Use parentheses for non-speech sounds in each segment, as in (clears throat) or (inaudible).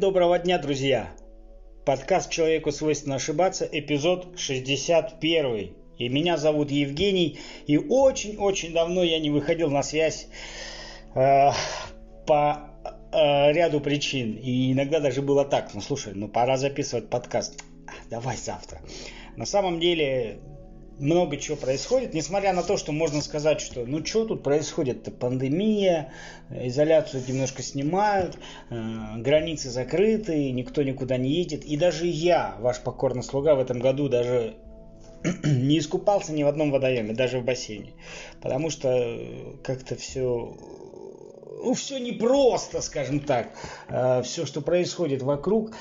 Доброго дня, друзья! Подкаст «Человеку свойственно ошибаться», эпизод 61. И меня зовут Евгений, и очень-очень давно я не выходил на связь э, по э, ряду причин. И иногда даже было так, ну слушай, ну пора записывать подкаст. Давай завтра. На самом деле много чего происходит, несмотря на то, что можно сказать, что ну что тут происходит-то, пандемия, изоляцию немножко снимают, э, границы закрыты, никто никуда не едет, и даже я, ваш покорный слуга, в этом году даже (clears throat) не искупался ни в одном водоеме, даже в бассейне, потому что как-то все ну, все непросто, скажем так, э, все, что происходит вокруг.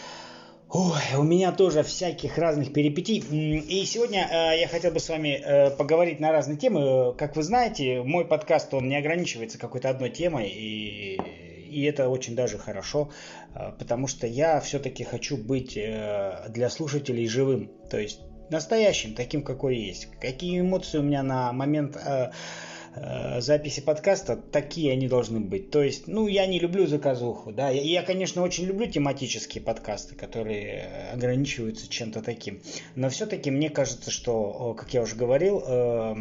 Ой, у меня тоже всяких разных перипетий. И сегодня э, я хотел бы с вами э, поговорить на разные темы. Как вы знаете, мой подкаст, он не ограничивается какой-то одной темой. И, и это очень даже хорошо, э, потому что я все-таки хочу быть э, для слушателей живым. То есть настоящим, таким, какой есть. Какие эмоции у меня на момент... Э, Э, записи подкаста, такие они должны быть. То есть, ну, я не люблю заказуху, да. Я, я, конечно, очень люблю тематические подкасты, которые ограничиваются чем-то таким. Но все-таки мне кажется, что, как я уже говорил, э,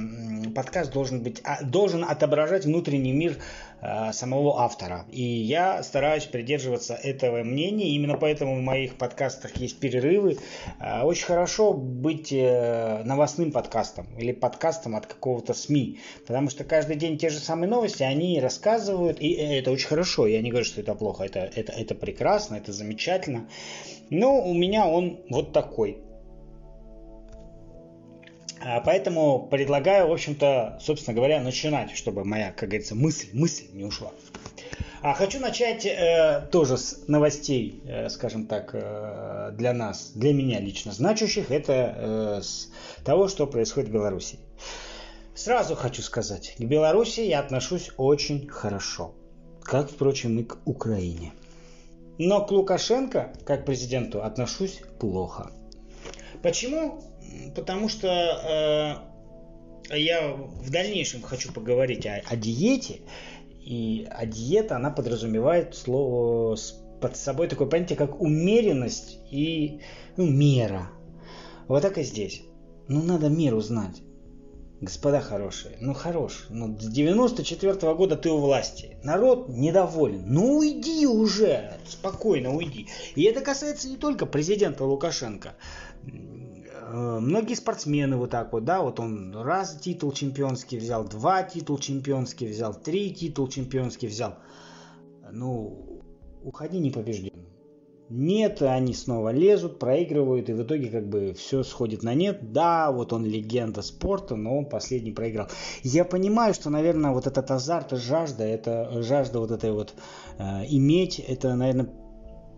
подкаст должен быть, а, должен отображать внутренний мир Э, самого автора. И я стараюсь придерживаться этого мнения. Именно поэтому в моих подкастах есть перерывы. Э, очень хорошо быть э, новостным подкастом или подкастом от какого-то СМИ. Потому что каждый день те же самые новости, они рассказывают. И это очень хорошо. Я не говорю, что это плохо. Это, это, это прекрасно, это замечательно. Но у меня он вот такой. А, поэтому предлагаю, в общем-то, собственно говоря, начинать, чтобы моя, как говорится, мысль, мысль не ушла. А хочу начать э, тоже с новостей, э, скажем так, э, для нас, для меня лично значащих. Это э, с того, что происходит в Беларуси. Сразу хочу сказать, к Беларуси я отношусь очень хорошо, как, впрочем, и к Украине. Но к Лукашенко, как президенту, отношусь плохо. Почему? Потому что э, я в дальнейшем хочу поговорить о, о диете. И а диета, она подразумевает слово под собой такое понятие, как умеренность и ну, мера. Вот так и здесь. Ну, надо меру знать. Господа хорошие, ну хорош, ну с 94 -го года ты у власти, народ недоволен, ну уйди уже, спокойно уйди. И это касается не только президента Лукашенко. Э, многие спортсмены вот так вот, да, вот он раз титул чемпионский взял, два титул чемпионский взял, три титул чемпионский взял. Ну, уходи непобежденным. Нет, они снова лезут, проигрывают, и в итоге как бы все сходит на нет. Да, вот он легенда спорта, но он последний проиграл. Я понимаю, что, наверное, вот этот азарт, жажда, это жажда вот этой вот э, иметь, это, наверное,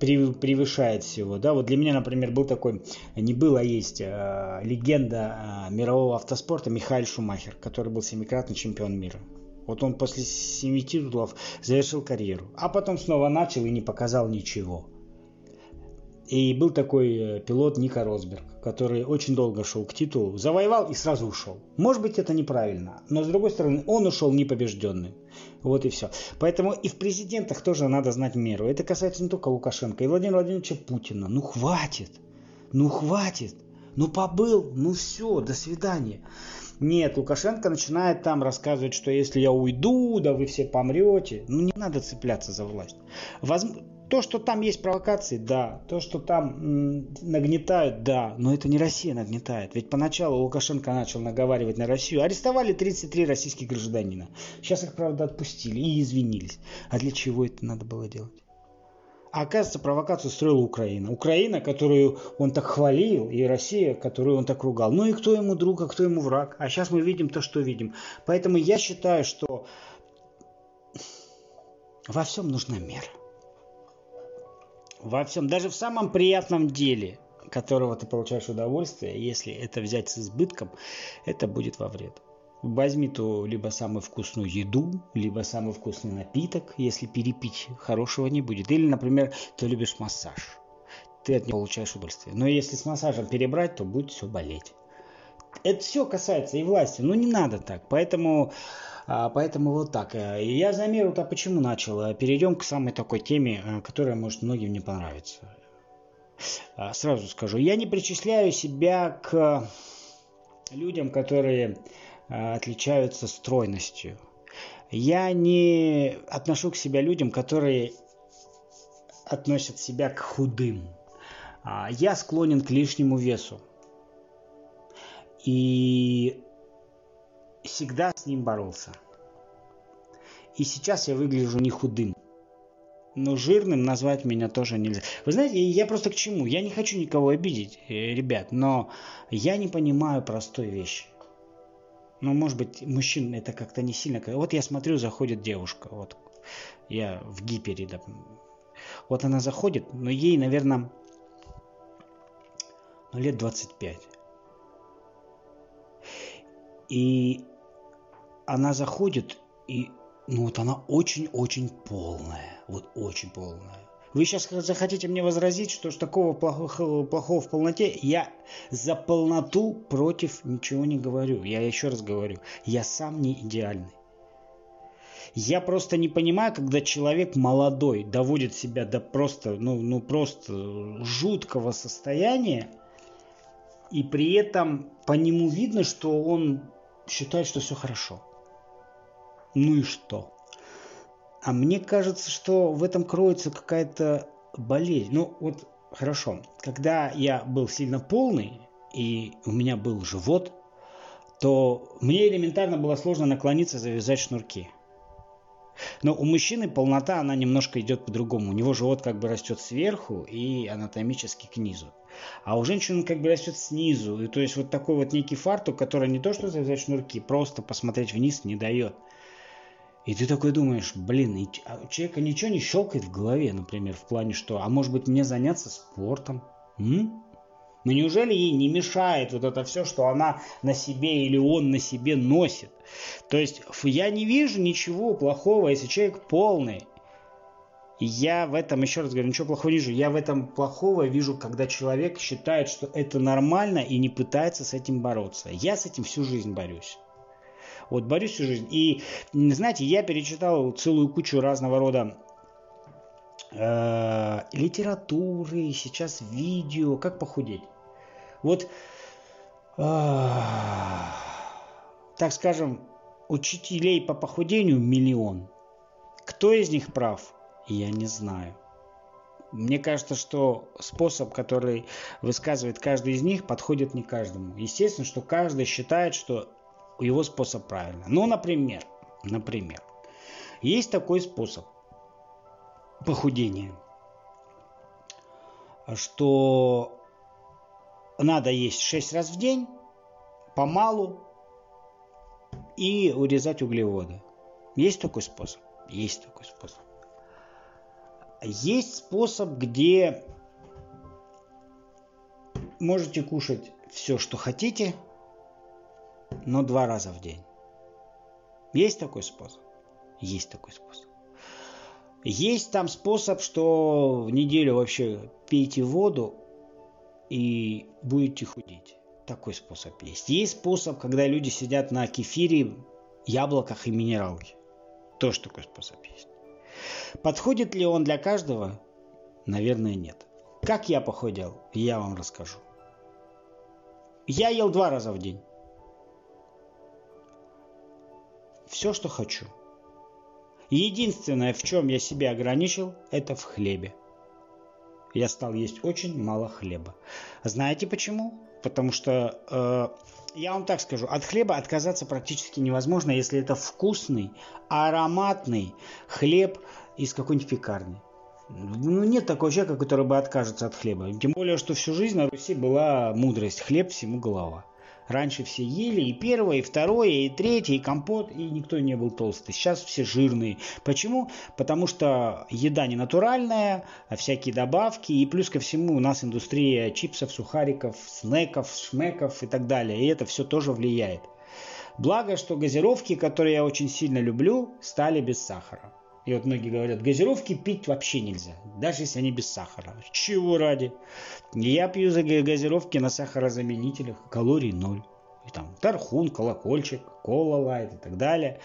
превышает всего. Да, вот для меня, например, был такой, не было, а есть э, легенда э, мирового автоспорта Михаил Шумахер, который был семикратный чемпион мира. Вот он после семи титулов завершил карьеру, а потом снова начал и не показал ничего. И был такой э, пилот Ника Росберг, который очень долго шел к титулу, завоевал и сразу ушел. Может быть, это неправильно, но с другой стороны, он ушел непобежденным. Вот и все. Поэтому и в президентах тоже надо знать меру. Это касается не только Лукашенко, и Владимира Владимировича Путина. Ну хватит, ну хватит, ну побыл, ну все, до свидания. Нет, Лукашенко начинает там рассказывать, что если я уйду, да вы все помрете. Ну не надо цепляться за власть. Возможно, то, что там есть провокации, да. То, что там нагнетают, да. Но это не Россия нагнетает. Ведь поначалу Лукашенко начал наговаривать на Россию. Арестовали 33 российских гражданина. Сейчас их, правда, отпустили и извинились. А для чего это надо было делать? А оказывается, провокацию строила Украина. Украина, которую он так хвалил, и Россия, которую он так ругал. Ну и кто ему друг, а кто ему враг. А сейчас мы видим то, что видим. Поэтому я считаю, что во всем нужна мера во всем, даже в самом приятном деле, которого ты получаешь удовольствие, если это взять с избытком, это будет во вред. Возьми ту либо самую вкусную еду, либо самый вкусный напиток, если перепить, хорошего не будет. Или, например, ты любишь массаж, ты от него получаешь удовольствие. Но если с массажем перебрать, то будет все болеть. Это все касается и власти, но не надо так. Поэтому поэтому вот так. Э, я замеру-то почему начал. Перейдем к самой такой теме, э, которая может многим не понравиться. А, сразу скажу, я не причисляю себя к людям, которые э, отличаются стройностью. Я не отношу к себе людям, которые относят себя к худым. А, я склонен к лишнему весу. И всегда с ним боролся. И сейчас я выгляжу не худым. Но жирным назвать меня тоже нельзя. Вы знаете, я просто к чему? Я не хочу никого обидеть, э, ребят, но я не понимаю простой вещи. Ну, может быть, мужчин это как-то не сильно... Вот я смотрю, заходит девушка, вот я в гипере, да, вот она заходит, но ей, наверное, ну, лет 25. И она заходит, и ну вот она очень-очень полная. Вот очень полная. Вы сейчас захотите мне возразить, что ж такого плохого, плохого в полноте? Я за полноту против ничего не говорю. Я еще раз говорю, я сам не идеальный. Я просто не понимаю, когда человек молодой доводит себя до просто, ну, ну просто жуткого состояния, и при этом по нему видно, что он считает, что все хорошо. Ну и что? А мне кажется, что в этом кроется какая-то болезнь. Ну вот хорошо, когда я был сильно полный и у меня был живот, то мне элементарно было сложно наклониться, завязать шнурки. Но у мужчины полнота, она немножко идет по-другому. У него живот как бы растет сверху и анатомически к низу. А у женщин как бы растет снизу. И то есть вот такой вот некий фартук, который не то что завязать шнурки, просто посмотреть вниз не дает. И ты такой думаешь, блин, а у человека ничего не щелкает в голове, например, в плане что, а может быть мне заняться спортом? М? Но неужели ей не мешает вот это все, что она на себе или он на себе носит? То есть я не вижу ничего плохого, если человек полный. Я в этом, еще раз говорю, ничего плохого не вижу. Я в этом плохого вижу, когда человек считает, что это нормально и не пытается с этим бороться. Я с этим всю жизнь борюсь. Вот борюсь всю жизнь. И, знаете, я перечитал целую кучу разного рода э, литературы, сейчас видео, как похудеть. Вот, э, так скажем, учителей по похудению миллион. Кто из них прав? Я не знаю. Мне кажется, что способ, который высказывает каждый из них, подходит не каждому. Естественно, что каждый считает, что его способ правильный. Ну, например, например, есть такой способ похудения, что надо есть 6 раз в день, помалу и урезать углеводы. Есть такой способ? Есть такой способ. Есть способ, где можете кушать все, что хотите, но два раза в день. Есть такой способ? Есть такой способ. Есть там способ, что в неделю вообще пейте воду и будете худеть. Такой способ есть. Есть способ, когда люди сидят на кефире, яблоках и минералке. Тоже такой способ есть. Подходит ли он для каждого? Наверное, нет. Как я похудел, я вам расскажу. Я ел два раза в день. Все, что хочу. Единственное, в чем я себя ограничил, это в хлебе. Я стал есть очень мало хлеба. Знаете почему? Потому что, э, я вам так скажу, от хлеба отказаться практически невозможно, если это вкусный, ароматный хлеб из какой-нибудь пекарни. Ну, нет такого человека, который бы откажется от хлеба. Тем более, что всю жизнь на Руси была мудрость. Хлеб всему голова. Раньше все ели и первое, и второе, и третье, и компот, и никто не был толстый. Сейчас все жирные. Почему? Потому что еда не натуральная, а всякие добавки, и плюс ко всему у нас индустрия чипсов, сухариков, снеков, шмеков и так далее. И это все тоже влияет. Благо, что газировки, которые я очень сильно люблю, стали без сахара. И вот многие говорят, газировки пить вообще нельзя, даже если они без сахара. Чего ради? Я пью газировки на сахарозаменителях, калорий ноль. И там тархун, колокольчик, кола лайт и так далее.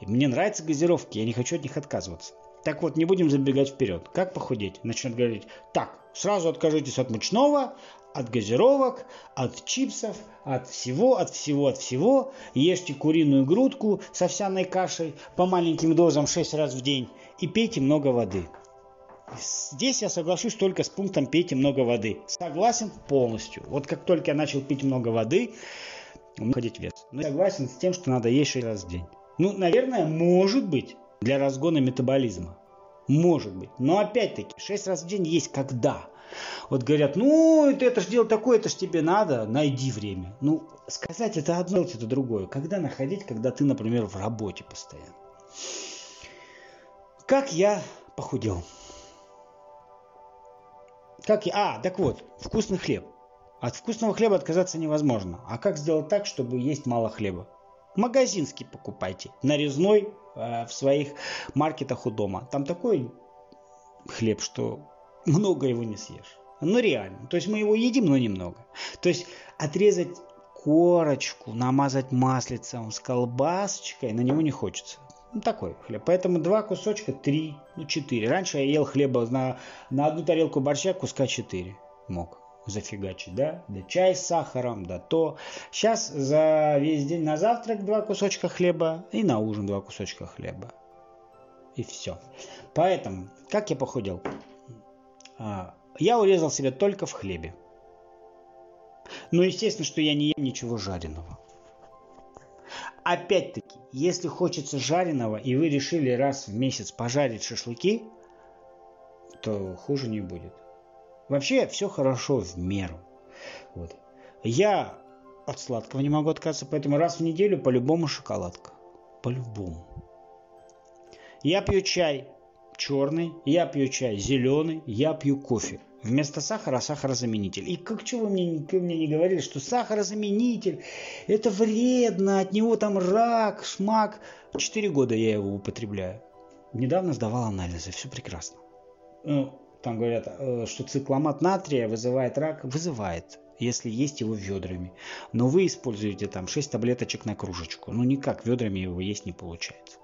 И мне нравятся газировки, я не хочу от них отказываться. Так вот, не будем забегать вперед. Как похудеть? Начнет говорить, так, сразу откажитесь от мучного, от газировок, от чипсов, от всего, от всего, от всего. Ешьте куриную грудку с овсяной кашей по маленьким дозам 6 раз в день и пейте много воды. Здесь я соглашусь только с пунктом «пейте много воды». Согласен полностью. Вот как только я начал пить много воды, ходить вес. Но согласен с тем, что надо есть 6 раз в день. Ну, наверное, может быть, для разгона метаболизма. Может быть. Но опять-таки, 6 раз в день есть когда? Вот говорят, ну, это, это же дело такое, это же тебе надо, найди время. Ну, сказать это одно, это другое. Когда находить, когда ты, например, в работе постоянно. Как я похудел? Как я... А, так вот, вкусный хлеб. От вкусного хлеба отказаться невозможно. А как сделать так, чтобы есть мало хлеба? Магазинский покупайте. Нарезной э, в своих маркетах у дома. Там такой хлеб, что много его не съешь. Ну реально. То есть мы его едим, но немного. То есть отрезать корочку, намазать маслицем с колбасочкой, на него не хочется. Ну, такой хлеб. Поэтому два кусочка, три, ну, четыре. Раньше я ел хлеба на, на одну тарелку борща куска четыре мог зафигачить, да? Да чай с сахаром, да то. Сейчас за весь день на завтрак два кусочка хлеба и на ужин два кусочка хлеба. И все. Поэтому, как я похудел? А, я урезал себя только в хлебе. Но естественно, что я не ем ничего жареного. Опять-таки, если хочется жареного, и вы решили раз в месяц пожарить шашлыки, то хуже не будет. Вообще все хорошо в меру. Вот. Я от сладкого не могу отказаться, поэтому раз в неделю по-любому шоколадка. По-любому. Я пью чай черный, я пью чай зеленый, я пью кофе. Вместо сахара сахарозаменитель. И как чего мне, вы мне не говорили, что сахарозаменитель это вредно, от него там рак, шмак. Четыре года я его употребляю. Недавно сдавал анализы, все прекрасно. Ну, там говорят, э, что цикламат натрия вызывает рак. Вызывает, если есть его ведрами. Но вы используете там 6 таблеточек на кружечку. Ну никак ведрами его есть не получается.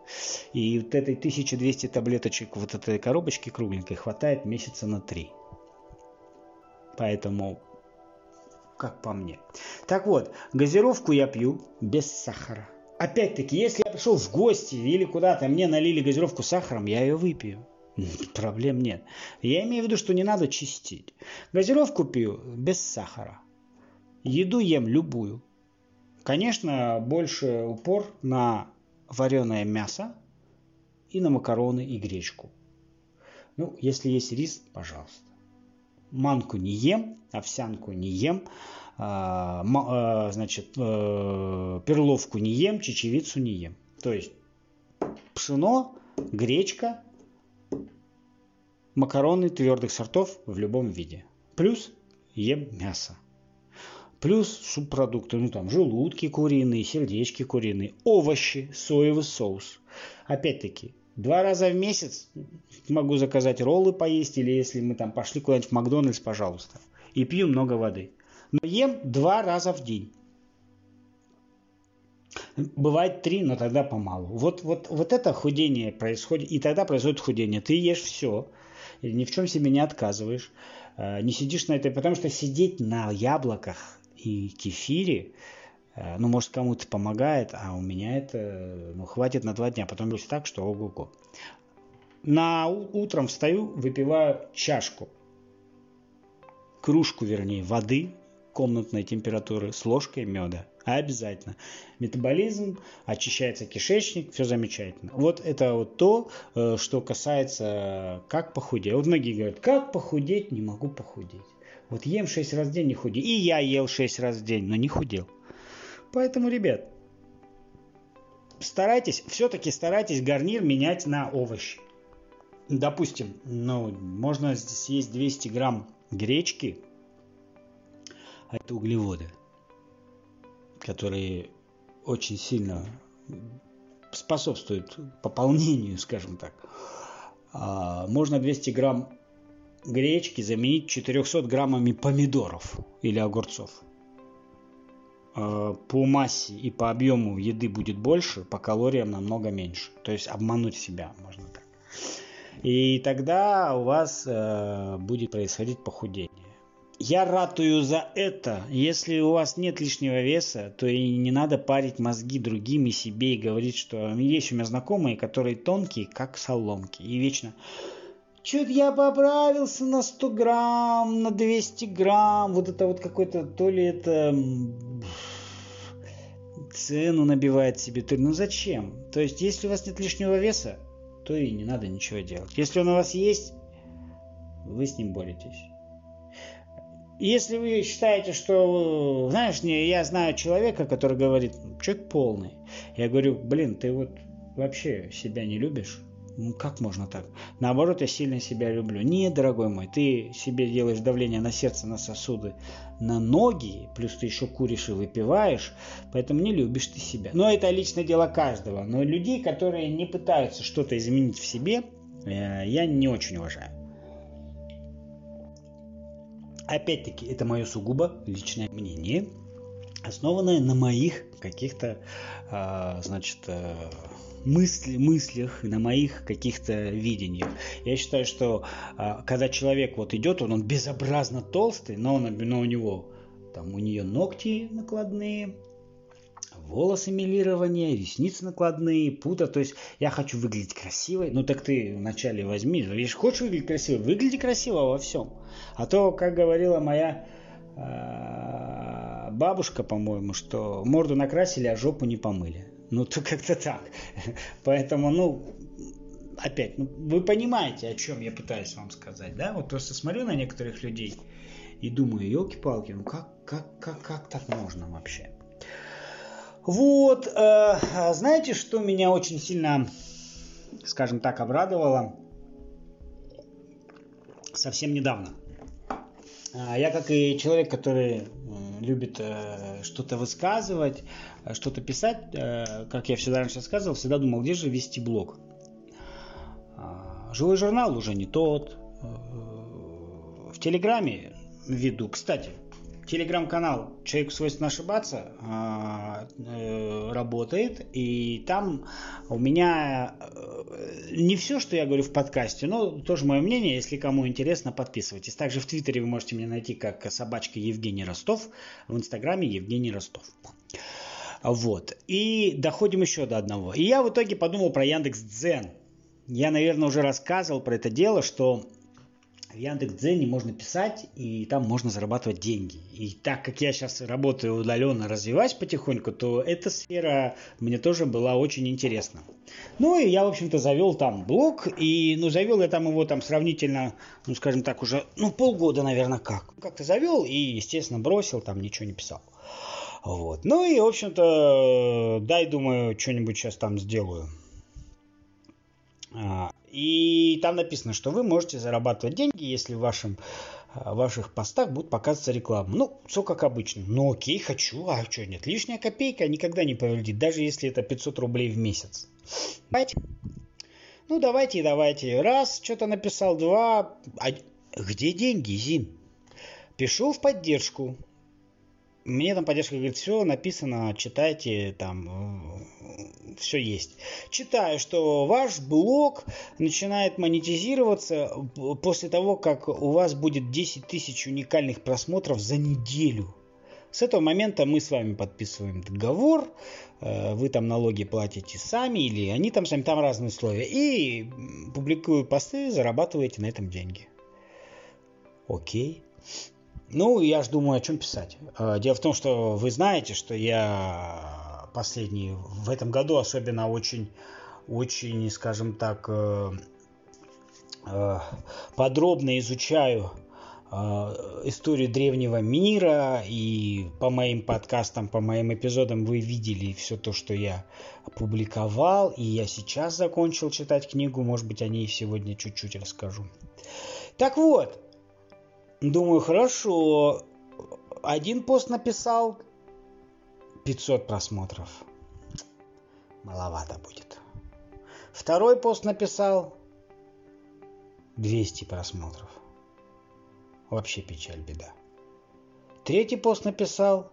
И вот этой 1200 таблеточек вот этой коробочки кругленькой хватает месяца на 3. Поэтому, как по мне. Так вот, газировку я пью без сахара. Опять-таки, если я пришел в гости или куда-то, мне налили газировку с сахаром, я ее выпью. (laughs) Проблем нет. Я имею в виду, что не надо чистить. Газировку пью без сахара. Еду ем любую. Конечно, больше упор на вареное мясо и на макароны и гречку. Ну, если есть рис, пожалуйста. Манку не ем, овсянку не ем, а, а, значит, э, перловку не ем, чечевицу не ем. То есть пшено, гречка, макароны твердых сортов в любом виде. Плюс ем мясо. Плюс субпродукты, ну там желудки куриные, сердечки куриные, овощи, соевый соус. Опять-таки, два раза в месяц могу заказать роллы поесть, или если мы там пошли куда-нибудь в Макдональдс, пожалуйста. И пью много воды. Но ем два раза в день. Бывает три, но тогда помалу. Вот, вот, вот это худение происходит, и тогда происходит худение. Ты ешь все, ни в чем себе не отказываешь, э, не сидишь на этой, потому что сидеть на яблоках и кефире, э, ну, может, кому-то помогает, а у меня это, ну, хватит на два дня, потом будет так, что ого-го. На утром встаю, выпиваю чашку, кружку, вернее, воды комнатной температуры с ложкой меда. Обязательно. Метаболизм, очищается кишечник, все замечательно. Вот это вот то, э, что касается как похудеть. Вот многие говорят, как похудеть, не могу похудеть. Вот ем 6 раз в день, не худею. И я ел 6 раз в день, но не худел. Поэтому, ребят, старайтесь, все-таки старайтесь гарнир менять на овощи. Допустим, ну, можно съесть 200 грамм гречки, а это углеводы – которые очень сильно способствуют пополнению, скажем так. А, можно 200 грамм гречки заменить 400 граммами помидоров или огурцов. э, по массе и по объему еды будет больше, по калориям намного меньше. То есть обмануть себя можно так. И тогда у вас э, будет происходить похудение. Я ратую за это. Если у вас нет лишнего веса, то и не надо парить мозги другим и себе и говорить, что есть у меня знакомые, которые тонкие, как соломки. И вечно Чуть я поправился на 100 грамм, на 200 грамм. Вот это вот какой-то, то ли это цену набивает себе. То, ну зачем? То есть, если у вас нет лишнего веса, то и не надо ничего делать. Если он у вас есть, вы с ним боретесь. Если вы считаете, что, знаешь, не, я знаю человека, который говорит, человек полный. Я говорю, блин, ты вот вообще себя не любишь? Ну как можно так? Наоборот, я сильно себя люблю. Нет, дорогой мой, ты себе делаешь давление на сердце, на сосуды, на ноги, плюс ты еще куришь и выпиваешь, поэтому не любишь ты себя. Но это личное дело каждого. Но людей, которые не пытаются что-то изменить в себе, э, я не очень уважаю. Опять-таки, это мое сугубо личное мнение, основанное на моих каких-то, а, значит, э, мысли, мыслях, на моих каких-то видениях. Я считаю, что а, когда человек вот идет, он, он безобразно толстый, но, он, но у него там у нее ногти накладные, волосы милирование, ресницы накладные, пута. То есть я хочу выглядеть красивой. Ну так ты вначале возьми. Если хочешь выглядеть красиво, выгляди красиво во всем. А то, как говорила моя э, бабушка, по-моему, что морду накрасили, а жопу не помыли. Ну, то как-то так. Поэтому, ну, опять, ну, вы понимаете, о чем я пытаюсь вам сказать, да? Вот просто смотрю на некоторых людей и думаю, елки-палки, ну как, как, как, как так можно вообще? Вот, э, знаете, что меня очень сильно, скажем так, обрадовало совсем недавно? А, я, как и человек, который любит э, что-то высказывать, э, что-то писать, э, как я всегда раньше рассказывал, всегда думал, где же вести блог. А, Живой журнал уже не тот. В Телеграме веду. Кстати, телеграм-канал «Человеку свойственно ошибаться» а, э, работает, и там у меня э, не все, что я говорю в подкасте, но тоже мое мнение, если кому интересно, подписывайтесь. Также в Твиттере вы можете меня найти как собачка Евгений Ростов, в Инстаграме Евгений Ростов. Вот. И доходим еще до одного. И я в итоге подумал про Яндекс Дзен. Я, наверное, уже рассказывал про это дело, что в Яндекс.Дзене можно писать, и там можно зарабатывать деньги. И так как я сейчас работаю удаленно, развиваюсь потихоньку, то эта сфера мне тоже была очень интересна. Ну и я, в общем-то, завел там блог, и, ну, завел я там его там сравнительно, ну, скажем так, уже, ну, полгода, наверное, как. Как-то завел и, естественно, бросил, там ничего не писал. Вот. Ну и, в общем-то, дай, думаю, что-нибудь сейчас там сделаю. А, и там написано, что вы можете зарабатывать деньги, если в вашем а, в ваших постах будет показываться реклама. Ну, все как обычно. Ну окей, хочу, а что нет? Лишняя копейка никогда не повредит, даже если это 500 рублей в месяц. Давайте. Ну давайте, давайте. Раз, что-то написал, два. А где деньги, Зин? Пишу в поддержку мне там поддержка говорит, все написано, читайте, там э, все есть. Читаю, что ваш блог начинает монетизироваться после того, как у вас будет 10 тысяч уникальных просмотров за неделю. С этого момента мы с вами подписываем договор, э, вы там налоги платите сами или они там сами, там разные условия. И публикую посты, зарабатываете на этом деньги. Окей. Ну, я же думаю, о чем писать. Э, дело в том, что вы знаете, что я последний, в этом году особенно очень, очень, скажем так, э, э, подробно изучаю историю древнего мира, и по моим подкастам, по моим эпизодам вы видели все то, что я опубликовал, и я сейчас закончил читать книгу, может быть, о ней сегодня чуть-чуть расскажу. Так вот, Думаю, хорошо. Один пост написал, 500 просмотров. Маловато будет. Второй пост написал, 200 просмотров. Вообще печаль, беда. Третий пост написал,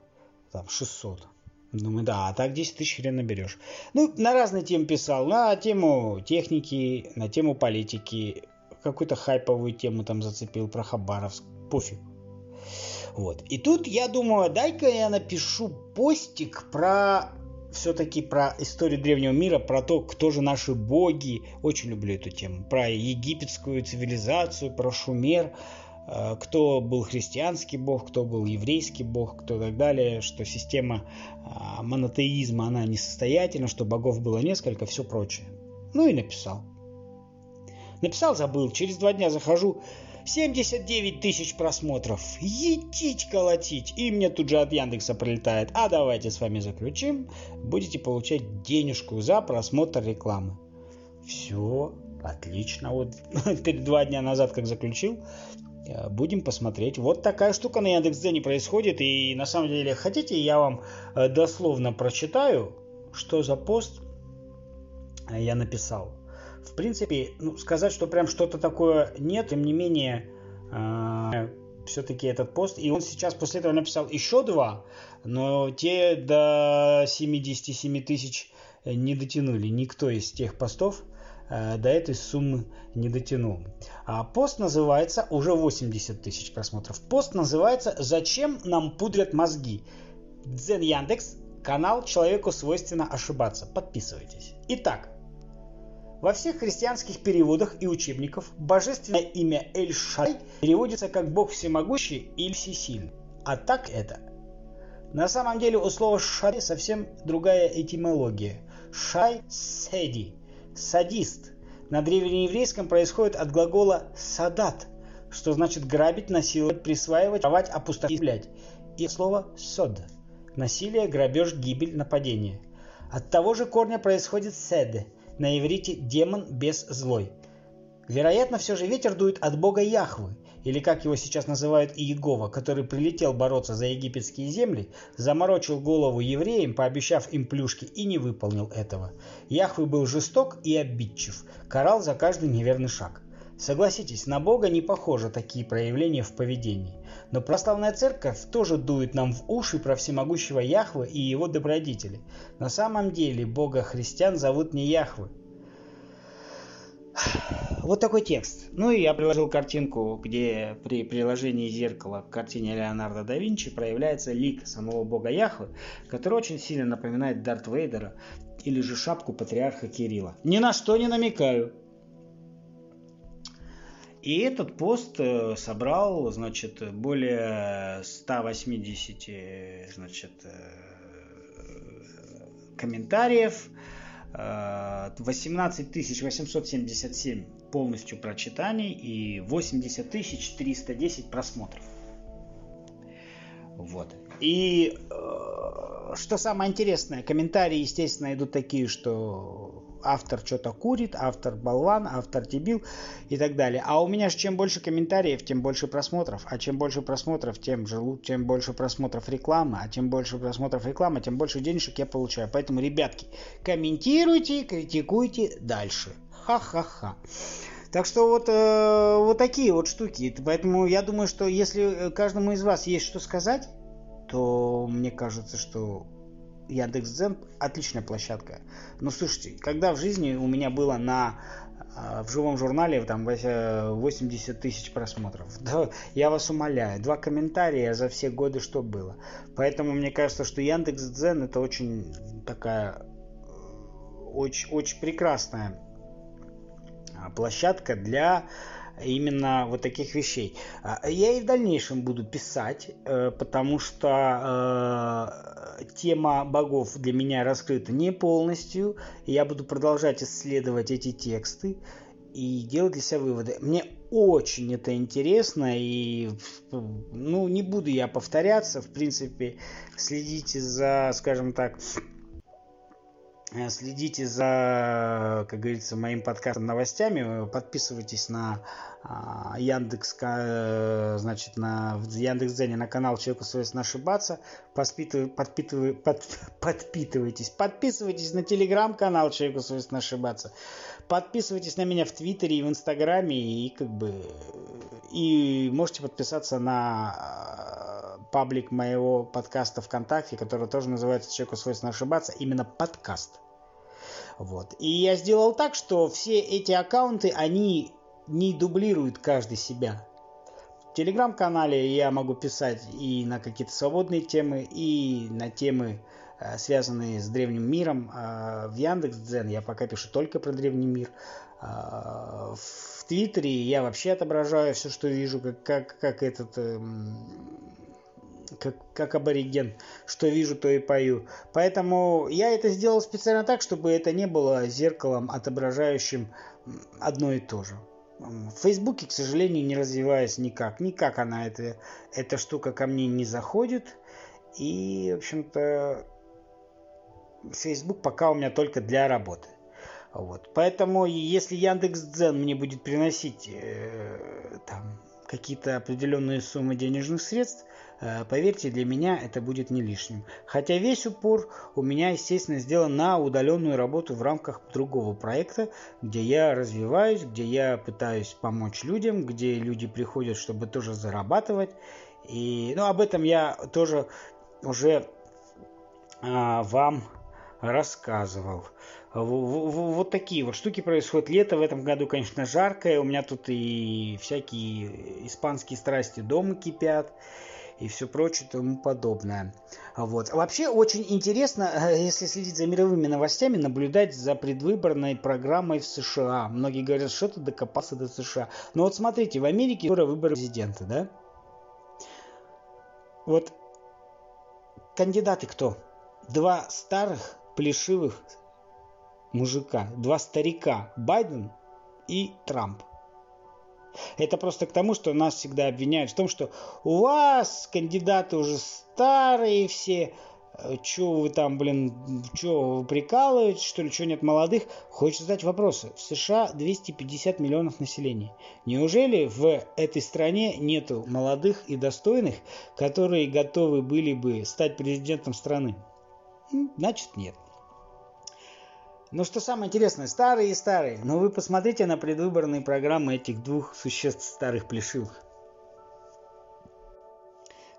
там 600. Думаю, да, а так 10 тысяч хрен наберешь. Ну, на разные темы писал. На тему техники, на тему политики. Какую-то хайповую тему там зацепил про Хабаровск. Пофиг. Вот. И тут я думаю, дай-ка я напишу постик про все-таки про историю древнего мира, про то, кто же наши боги. Очень люблю эту тему. Про египетскую цивилизацию, про шумер, Э, кто был христианский бог, кто был еврейский бог, кто так далее, что система э, монотеизма, она несостоятельна, что богов было несколько, все прочее. Ну и написал. Написал, забыл. Через два дня захожу, 79 тысяч просмотров. Етить колотить. И мне тут же от Яндекса прилетает. А давайте с вами заключим. Будете получать денежку за просмотр рекламы. Все, отлично. Вот (laughs) два дня назад, как заключил, Э, будем посмотреть. Вот такая штука на Яндекс.Дзене происходит. И на самом деле, хотите, я вам э, дословно прочитаю, что за пост э, я написал. В принципе, ну, сказать, что прям что-то такое нет, тем не менее, э, все-таки этот пост. И он сейчас после этого написал еще два, но те до 77 тысяч не дотянули. Никто из тех постов Э, до этой суммы не дотянул. А пост называется, уже 80 тысяч просмотров, пост называется «Зачем нам пудрят мозги?» Дзен Яндекс, канал «Человеку свойственно ошибаться». Подписывайтесь. Итак, во всех христианских переводах и учебниках божественное имя Эль-Шай переводится как «Бог всемогущий» или «Всесильный». А так это. На самом деле у слова «шай» совсем другая этимология. «Шай» – «седи», Садист. На древнееврейском происходит от глагола «садат», что значит грабить, насиловать, присваивать, воровать, опустошать. И слово «сод» – насилие, грабеж, гибель, нападение. От того же корня происходит «седе», на иврите «демон без злой». Вероятно, все же ветер дует от бога Яхвы, или как его сейчас называют Иегова, который прилетел бороться за египетские земли, заморочил голову евреям, пообещав им плюшки, и не выполнил этого. Яхвы был жесток и обидчив, карал за каждый неверный шаг. Согласитесь, на Бога не похожи такие проявления в поведении. Но православная церковь тоже дует нам в уши про всемогущего Яхвы и его добродетели. На самом деле Бога христиан зовут не Яхвы, вот такой текст. Ну и я приложил картинку, где при приложении зеркала к картине Леонардо да Винчи проявляется лик самого бога Яхвы, который очень сильно напоминает Дарт Вейдера или же шапку патриарха Кирилла. Ни на что не намекаю. И этот пост э, собрал, значит, более 180, значит, э, комментариев, 18 877 полностью прочитаний и 80 310 просмотров. Вот. И э, что самое интересное, комментарии, естественно, идут такие, что автор что-то курит, автор болван, автор дебил и так далее. А у меня же чем больше комментариев, тем больше просмотров. А чем больше просмотров, тем же тем больше просмотров рекламы. А чем больше просмотров рекламы, тем больше денежек я получаю. Поэтому, ребятки, комментируйте, критикуйте дальше. Ха-ха-ха. Так что вот, э, вот такие вот штуки. Поэтому я думаю, что если каждому из вас есть что сказать, то мне кажется, что Яндекс.Дзен отличная площадка. Но слушайте, когда в жизни у меня было на а, в живом журнале там 80 тысяч просмотров. (laughs) Да, я вас умоляю, два комментария за все годы, что было. Поэтому мне кажется, что Яндекс.Дзен это очень такая очень, очень прекрасная а, площадка для именно вот таких вещей. А, я и в дальнейшем буду писать, э, потому что э, тема богов для меня раскрыта не полностью. Я буду продолжать исследовать эти тексты и делать для себя выводы. Мне очень это интересно, и ну, не буду я повторяться, в принципе, следите за, скажем так, следите за, как говорится, моим подкастом новостями, подписывайтесь на а, Яндекс, э, значит, на Яндекс.Дзене на канал Человеку совестно ошибаться, подпитывай, под, подпитывайтесь, подписывайтесь на телеграм-канал Человеку совестно ошибаться, подписывайтесь на меня в Твиттере и в Инстаграме, и как бы, и можете подписаться на паблик моего подкаста ВКонтакте, который тоже называется «Человеку свойственно ошибаться», именно подкаст. Вот. И я сделал так, что все эти аккаунты, они не дублируют каждый себя. В телеграм-канале я могу писать и на какие-то свободные темы, и на темы, э, связанные с древним миром. А в Яндекс.Дзен я пока пишу только про древний мир. А в Твиттере я вообще отображаю все, что вижу, как, как, как этот эм, как, как абориген. Что вижу, то и пою. Поэтому я это сделал специально так, чтобы это не было зеркалом, отображающим одно и то же. В Фейсбуке, к сожалению, не развиваясь никак. Никак она, это, эта штука ко мне не заходит. И, в общем-то, Facebook пока у меня только для работы. Вот. Поэтому, если Яндекс.Дзен мне будет приносить э, там какие-то определенные суммы денежных средств, поверьте, для меня это будет не лишним. Хотя весь упор у меня, естественно, сделан на удаленную работу в рамках другого проекта, где я развиваюсь, где я пытаюсь помочь людям, где люди приходят, чтобы тоже зарабатывать. И ну, об этом я тоже уже а, вам рассказывал. Вот такие вот штуки происходят. Лето в этом году, конечно, жаркое. У меня тут и всякие испанские страсти дома кипят и все прочее тому подобное. Вот. Вообще очень интересно, э, если следить за мировыми новостями, наблюдать за предвыборной программой в США. Многие говорят, что ты докопался до США. Но вот смотрите, в Америке скоро выборы президента, да? Вот кандидаты кто? Два старых, плешивых мужика, два старика, Байден и Трамп. Это просто к тому, что нас всегда обвиняют в том, что у вас кандидаты уже старые все, э, что вы там, блин, что вы прикалываетесь, что ли, что нет молодых? Хочется задать вопросы. В США 250 миллионов населения. Неужели в этой стране нету молодых и достойных, которые готовы были бы стать президентом страны? Значит, нет. Но что самое интересное, старые и старые. Но вы посмотрите на предвыборные программы этих двух существ старых плешивых.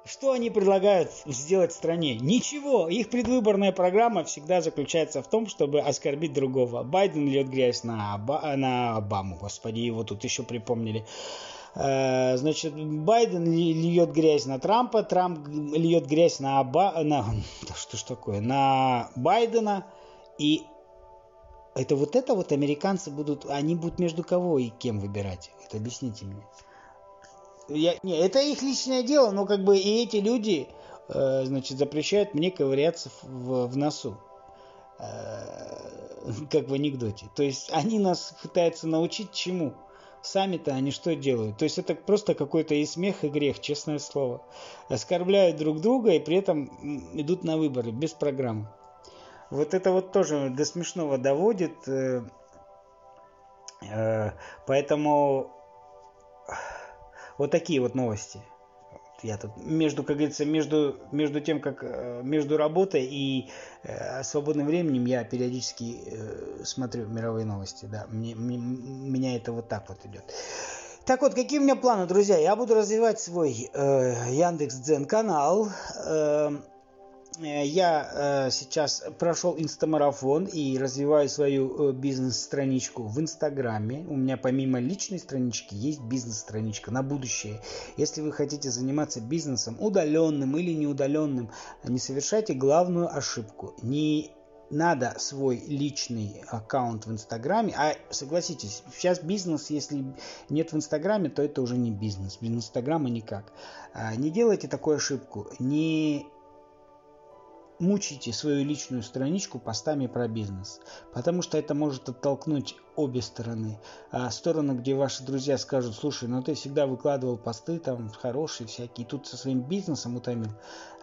Что они предлагают сделать стране? Ничего. Их предвыборная программа всегда заключается в том, чтобы оскорбить другого. Байден льет грязь на, Оба... на Обаму. Господи, его тут еще припомнили. Э, значит, Байден льет грязь на Трампа, Трамп льет грязь на Оба... на... (laughs) Что ж такое? На Байдена. И это вот это вот американцы будут, они будут между кого и кем выбирать? Это объясните мне. Я, не, это их личное дело, но как бы и эти люди, э, значит, запрещают мне ковыряться в, в носу. Э, как в анекдоте. То есть они нас пытаются научить чему? Сами-то они что делают? То есть это просто какой-то и смех, и грех, честное слово. Оскорбляют друг друга и при этом идут на выборы без программы. Вот это вот тоже до смешного доводит. Э, э, поэтому вот такие вот новости. Я тут между, как говорится, между, между тем, как э, между работой и свободным временем я периодически смотрю мировые новости. Да, мне, мне, меня это вот так вот идет. Так вот, какие у меня планы, друзья? Я буду развивать свой э, Яндекс Дзен канал. Э, я э, сейчас прошел инстамарафон и развиваю свою э, бизнес-страничку в Инстаграме. У меня помимо личной странички есть бизнес-страничка на будущее. Если вы хотите заниматься бизнесом удаленным или неудаленным, не совершайте главную ошибку. Не надо свой личный аккаунт в Инстаграме. А согласитесь, сейчас бизнес, если нет в Инстаграме, то это уже не бизнес. Без Инстаграма никак. Не делайте такую ошибку. Не мучите свою личную страничку постами про бизнес, потому что это может оттолкнуть обе стороны. А сторону, где ваши друзья скажут, слушай, ну ты всегда выкладывал посты там хорошие всякие, тут со своим бизнесом утомил.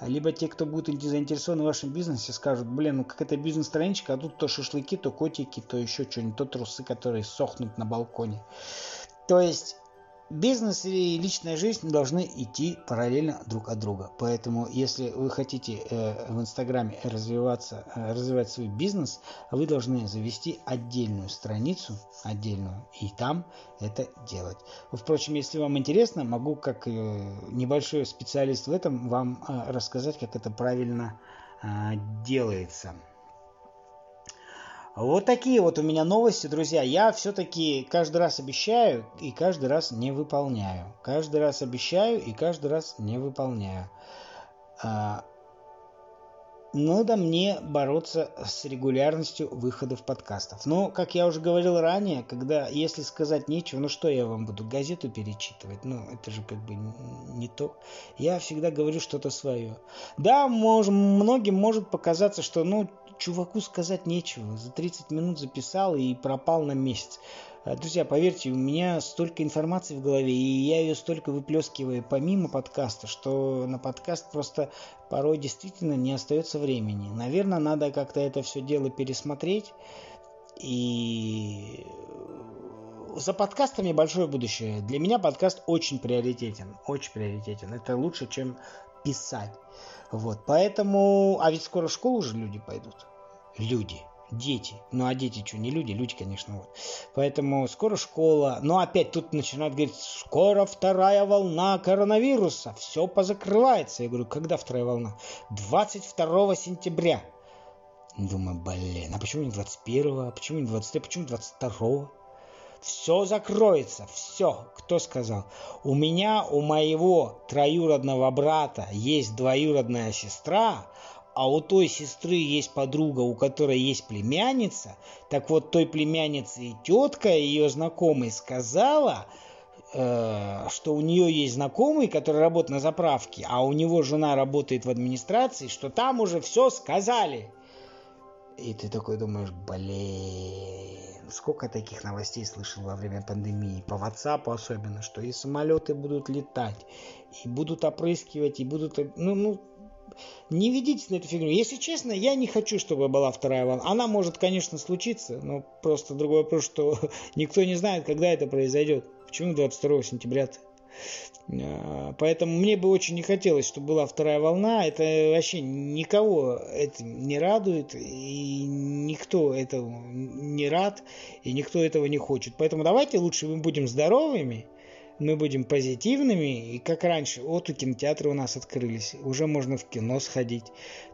Либо те, кто будет заинтересованы в вашем бизнесе, скажут, блин, ну как это бизнес-страничка, а тут то шашлыки, то котики, то еще что-нибудь, то трусы, которые сохнут на балконе. То есть бизнес и личная жизнь должны идти параллельно друг от друга. Поэтому, если вы хотите э, в Инстаграме развиваться, э, развивать свой бизнес, вы должны завести отдельную страницу, отдельную, и там это делать. Впрочем, если вам интересно, могу как э, небольшой специалист в этом вам э, рассказать, как это правильно э, делается. Вот такие вот у меня новости, друзья. Я все-таки каждый раз обещаю и каждый раз не выполняю. Каждый раз обещаю и каждый раз не выполняю. А, надо мне бороться с регулярностью выходов подкастов. Но, как я уже говорил ранее, когда, если сказать нечего, ну что я вам буду, газету перечитывать? Ну, это же как бы не то. Я всегда говорю что-то свое. Да, мож, многим может показаться, что, ну, чуваку сказать нечего. За 30 минут записал и пропал на месяц. Э, друзья, поверьте, у меня столько информации в голове, и я ее столько выплескиваю помимо подкаста, что на подкаст просто порой действительно не остается времени. Наверное, надо как-то это все дело пересмотреть. И за подкастами большое будущее. Для меня подкаст очень приоритетен. Очень приоритетен. Это лучше, чем писать. Вот, поэтому... А ведь скоро в школу уже люди пойдут. Люди дети. Ну а дети что, не люди? Люди, конечно, вот. Поэтому скоро школа. Но опять тут начинают говорить, скоро вторая волна коронавируса. Все позакрывается. Я говорю, когда вторая волна? 22 сентября. Думаю, блин, а почему не 21, а почему не 23, почему не 22? Все закроется, все. Кто сказал? У меня, у моего троюродного брата есть двоюродная сестра, а у той сестры есть подруга, у которой есть племянница, так вот той племяннице и тетка ее знакомой сказала, э, что у нее есть знакомый, который работает на заправке, а у него жена работает в администрации, что там уже все сказали. И ты такой думаешь, блин, сколько таких новостей слышал во время пандемии, по WhatsApp особенно, что и самолеты будут летать, и будут опрыскивать, и будут, ну, ну, не ведитесь на эту фигню. Если честно, я не хочу, чтобы была вторая волна. Она может, конечно, случиться, но просто другой вопрос, что (laughs) никто не знает, когда это произойдет. Почему 22 сентября -то? А, поэтому мне бы очень не хотелось, чтобы была вторая волна. Это вообще никого это не радует, и никто этого не рад, и никто этого не хочет. Поэтому давайте лучше мы будем здоровыми, мы будем позитивными, и как раньше, вот у кинотеатры у нас открылись, уже можно в кино сходить.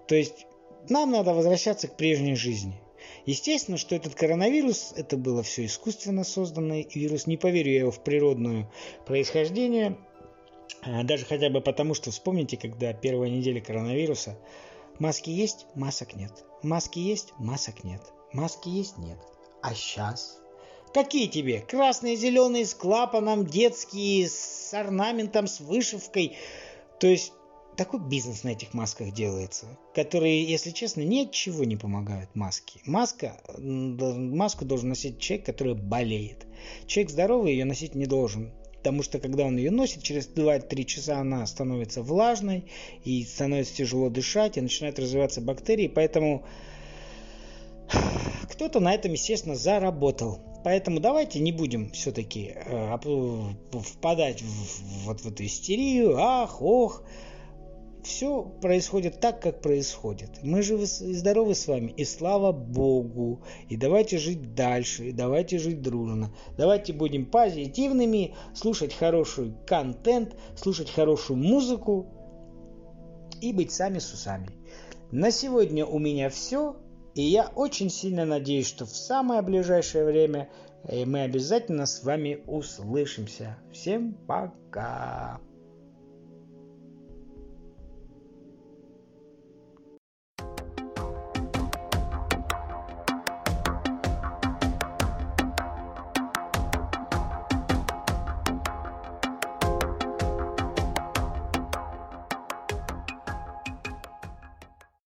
То есть нам надо возвращаться к прежней жизни. Естественно, что этот коронавирус, это было все искусственно созданный вирус. Не поверю я его в природное происхождение. А, даже хотя бы потому, что вспомните, когда первая неделя коронавируса, маски есть, масок нет. Маски есть, масок нет. Маски есть, нет. А сейчас Какие тебе? Красные, зеленые, с клапаном, детские, с орнаментом, с вышивкой. То есть такой бизнес на этих масках делается, которые, если честно, ничего не помогают маске. Маска, маску должен носить человек, который болеет. Человек здоровый ее носить не должен. Потому что когда он ее носит, через 2-3 часа она становится влажной, и становится тяжело дышать, и начинают развиваться бактерии. Поэтому кто-то на этом, естественно, заработал. Поэтому давайте не будем все-таки э, впадать в, вот в эту истерию, ах, ох. Все происходит так, как происходит. Мы живы и здоровы с вами, и слава Богу. И давайте жить дальше, и давайте жить дружно. Давайте будем позитивными, слушать хороший контент, слушать хорошую музыку и быть сами с усами. На сегодня у меня все. И я очень сильно надеюсь, что в самое ближайшее время э, мы обязательно с вами услышимся. Всем пока!